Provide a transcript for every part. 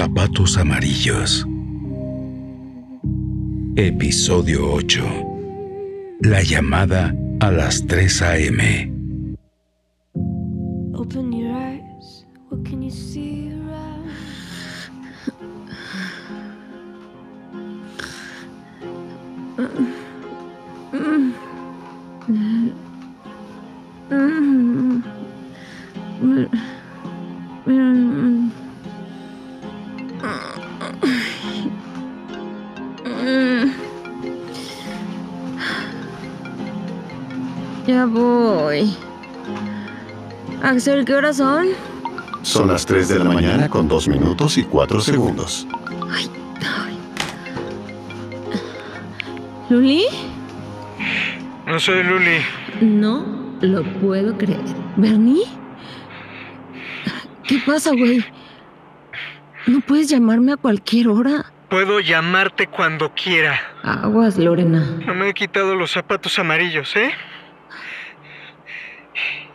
zapatos amarillos. Episodio 8. La llamada a las 3 a.m. Open your eyes. What can you see around? Ya Axel, ¿qué horas son? Son las 3 de la mañana con 2 minutos y 4 segundos. ¿Luli? No soy Luli. No lo puedo creer. ¿Bernie? ¿Qué pasa, güey? No puedes llamarme a cualquier hora. Puedo llamarte cuando quiera. Aguas, Lorena. No me he quitado los zapatos amarillos, ¿eh?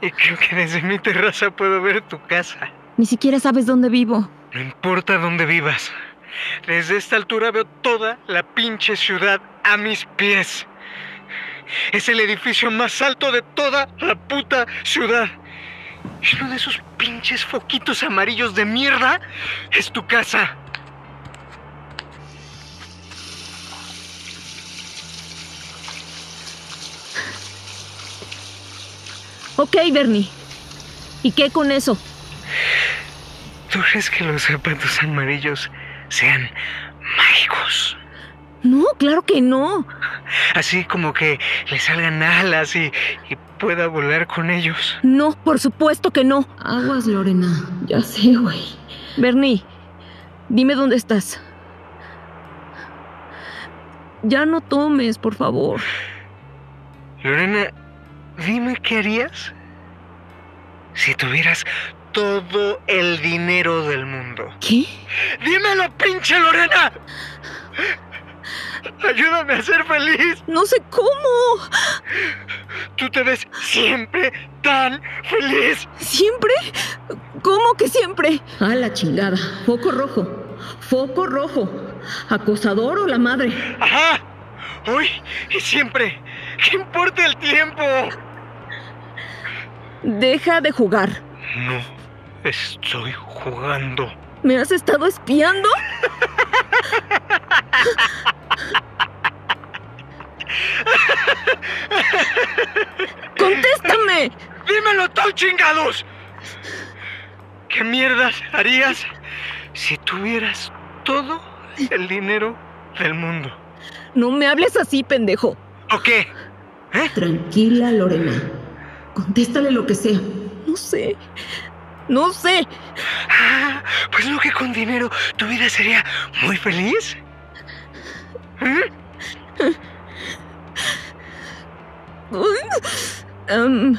Y creo que desde mi terraza puedo ver tu casa. Ni siquiera sabes dónde vivo. No importa dónde vivas. Desde esta altura veo toda la pinche ciudad a mis pies. Es el edificio más alto de toda la puta ciudad. Y uno de esos pinches foquitos amarillos de mierda es tu casa. Ok, Bernie. ¿Y qué con eso? ¿Tú crees que los zapatos amarillos sean mágicos? No, claro que no. Así como que le salgan alas y, y pueda volar con ellos. No, por supuesto que no. Aguas, Lorena. Ya sé, güey. Bernie, dime dónde estás. Ya no tomes, por favor. Lorena, dime qué harías si tuvieras todo el dinero del mundo. ¿Qué? ¡Dímelo, pinche Lorena! Ayúdame a ser feliz. No sé cómo. Tú te ves siempre tan feliz. ¿Siempre? ¿Cómo que siempre? A la chingada. Foco rojo. Foco rojo. ¿Acosador o la madre? Ajá. Hoy y siempre. ¿Qué importa el tiempo? Deja de jugar. No estoy jugando. ¿Me has estado espiando? ¡Contéstame! ¡Dímelo tú, chingados! ¿Qué mierdas harías si tuvieras todo el dinero del mundo? No me hables así, pendejo. ¿O qué? ¿Eh? Tranquila, Lorena. Contéstale lo que sea. No sé. No sé. Ah, pues no que con dinero tu vida sería muy feliz. ¿Eh? Em,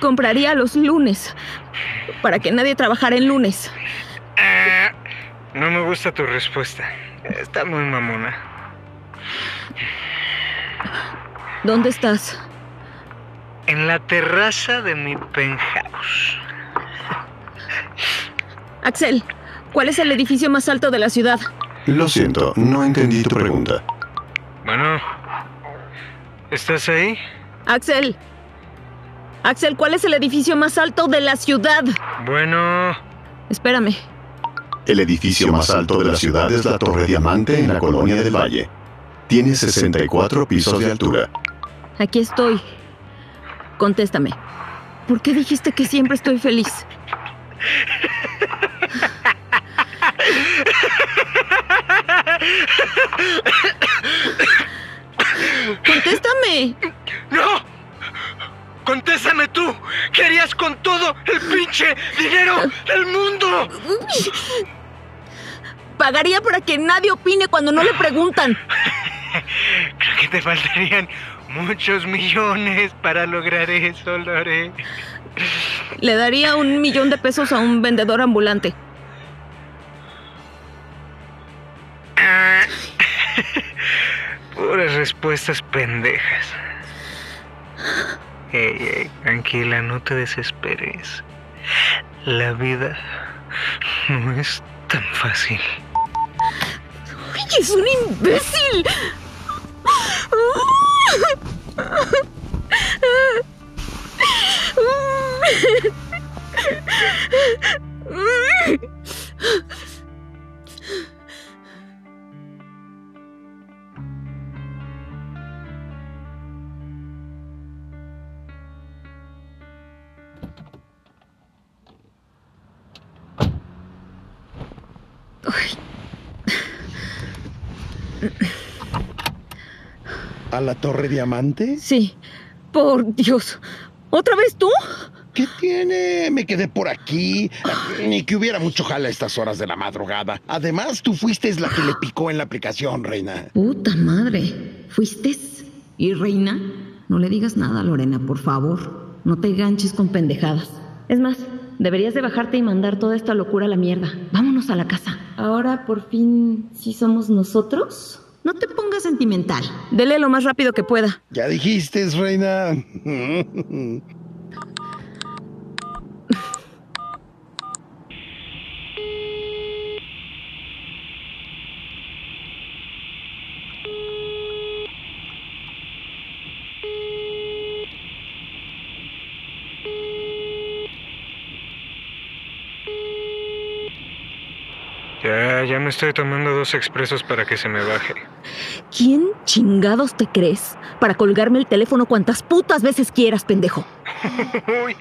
compraría los lunes. Para que nadie trabajara en lunes. Ah, no me gusta tu respuesta. Está muy mamona. ¿Dónde estás? En la terraza de mi penthouse. Axel, ¿cuál es el edificio más alto de la ciudad? Lo siento, no entendí tu pregunta. Bueno, ¿estás ahí? Axel. Axel, ¿cuál es el edificio más alto de la ciudad? Bueno, Espérame. El edificio más alto de la ciudad es la Torre Diamante en la Colonia del Valle. Tiene 64 pisos de altura. Aquí estoy. Contéstame. ¿Por qué dijiste que siempre estoy feliz? ¡Contéstame! ¡no! ¡Contéstame tú! ¿Qué harías con todo el pinche dinero del mundo? Pagaría para que nadie opine cuando no le preguntan. Creo que te faltarían muchos millones para lograr eso, Lore. Le daría un millón de pesos a un vendedor ambulante. Puras respuestas pendejas. Ey, ey, tranquila, no te desesperes. La vida no es tan fácil. ¡Ay, es un imbécil! Mm-mm. ¿A la Torre Diamante? Sí, por Dios. ¿Otra vez tú? ¿Qué tiene? Me quedé por aquí. Ni que hubiera mucho jala a estas horas de la madrugada. Además, tú fuiste la que le picó en la aplicación, reina. Puta madre. ¿Fuiste? ¿Y reina? No le digas nada, Lorena, por favor. No te ganches con pendejadas. Es más, deberías de bajarte y mandar toda esta locura a la mierda. Vámonos a la casa. Ahora, por fin, ¿sí somos nosotros? No te pongas sentimental. Dele lo más rápido que pueda. Ya dijiste, reina. Ya, ya me estoy tomando dos expresos para que se me baje. ¿Quién chingados te crees para colgarme el teléfono cuantas putas veces quieras, pendejo? Uy,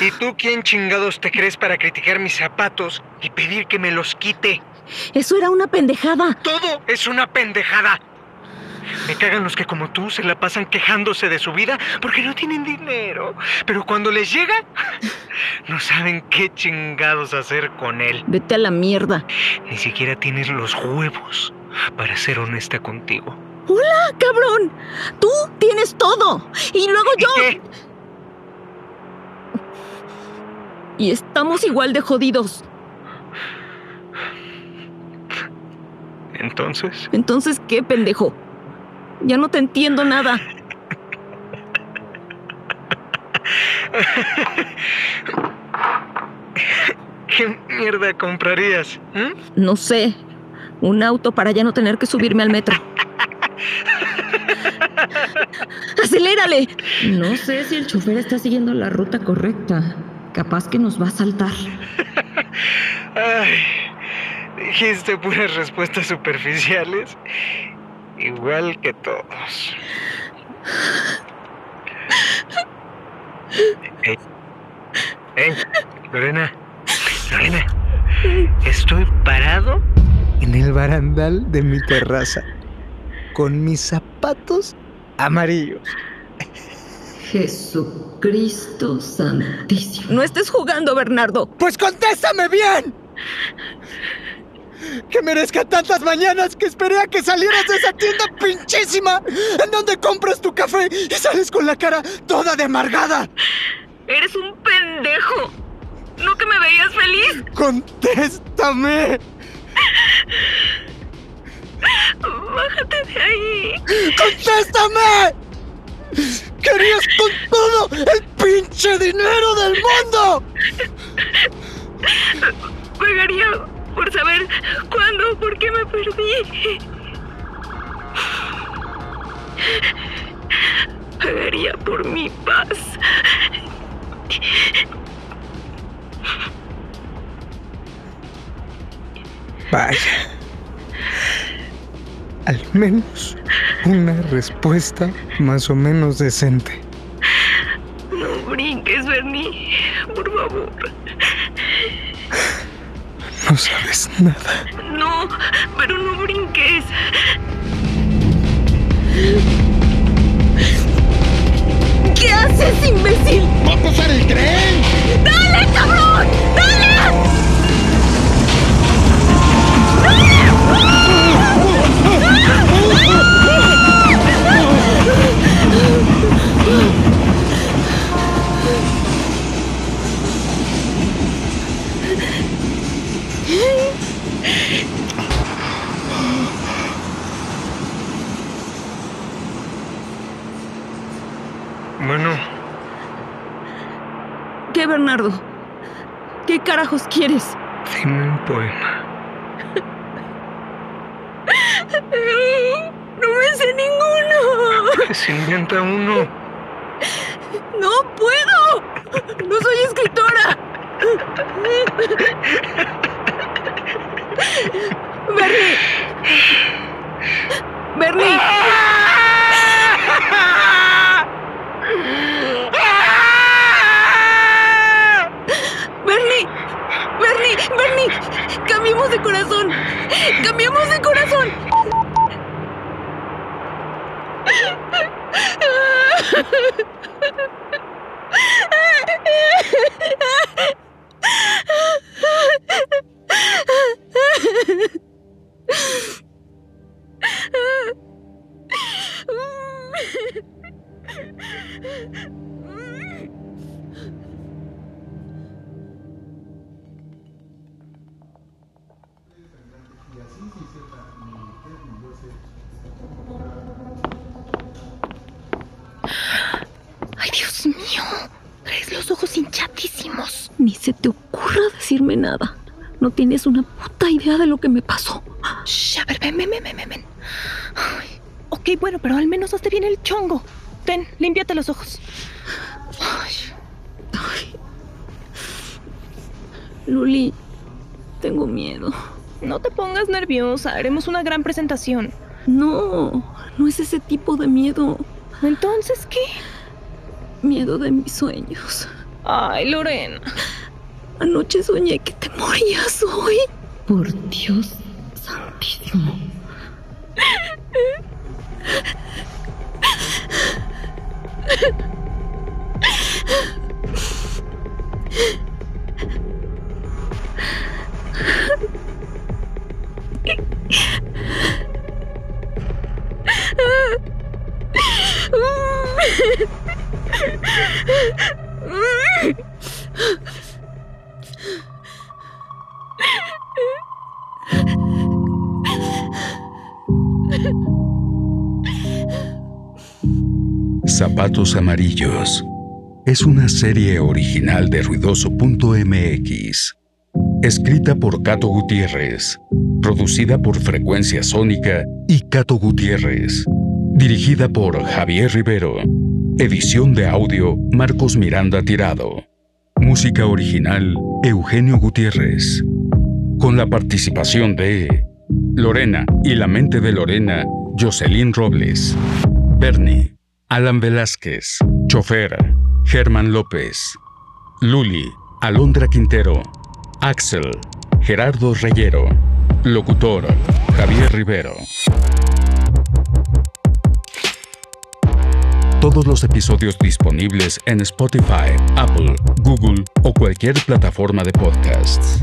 ¿y tú quién chingados te crees para criticar mis zapatos y pedir que me los quite? Eso era una pendejada. Todo es una pendejada. Me cagan los que como tú se la pasan quejándose de su vida porque no tienen dinero. Pero cuando les llega, no saben qué chingados hacer con él. Vete a la mierda. Ni siquiera tienes los huevos para ser honesta contigo. ¡Hola, cabrón! Tú tienes todo. Y luego yo. ¿Qué? Y estamos igual de jodidos. Entonces, Entonces, ¿qué, pendejo? Ya no te entiendo nada. ¿qué mierda comprarías? ¿Mm? No sé. Un auto para ya no tener que subirme al metro. ¡Acelérale! No sé si el chofer está siguiendo la ruta correcta. Capaz que nos va a saltar. Ay, dijiste puras respuestas superficiales. Igual que todos. Ey, ey, Lorena, Lorena, estoy parado en el barandal de mi terraza con mis zapatos amarillos. Jesucristo Santísimo. No estés jugando, Bernardo. Pues contéstame bien. Que merezca tantas mañanas que esperé a que salieras de esa tienda pinchísima en donde compras tu café y sales con la cara toda de amargada. Eres un pendejo. ¿No que me veías feliz? Contéstame. Bájate de ahí. ¡Contéstame! ¡Querías con todo el pinche dinero del mundo! Pagaría por saber cuándo, por qué me perdí. Menos una respuesta más o menos decente. No brinques, Bernie. Por favor. No sabes nada. No, pero no brinques. ¿Qué haces, imbécil? ¡Va a pasar el tren! ¡Dale, cabrón! ¡Dale! Bueno, quieres? Dime un poema. No me sé ninguno. Pues inventa uno. No puedo. No soy escritora. Bernie. Bernie. Ah. Corazón! ¡Cambiemos de corazón! Nada. No tienes una puta idea de lo que me pasó. Shh, a ver, ven, ven, ven, ven, ven. Ay, ok, bueno, pero al menos hazte bien el chongo. Ten, límpiate los ojos. Ay, Ay. Luli, tengo miedo. no te pongas nerviosa, haremos una gran presentación. No, no es ese tipo de miedo. Entonces, ¿qué? Miedo de mis sueños. Ay, Lorena. Anoche soñé que te morías hoy. Por Dios santísimo. Zapatos Amarillos es una serie original de ruidoso.mx. Escrita por Cato Gutiérrez, producida por Frecuencia Sónica y Cato Gutiérrez. Dirigida por Javier Rivero. Edición de audio Marcos Miranda Tirado. Música original Eugenio Gutiérrez. Con la participación de Lorena y la mente de Lorena, Jocelyn Robles. Bernie, Alan Velázquez, Chofer, Germán López, Luli, Alondra Quintero, Axel, Gerardo Reyero, Locutor, Javier Rivero. Todos los episodios disponibles en Spotify, Apple, Google o cualquier plataforma de podcasts.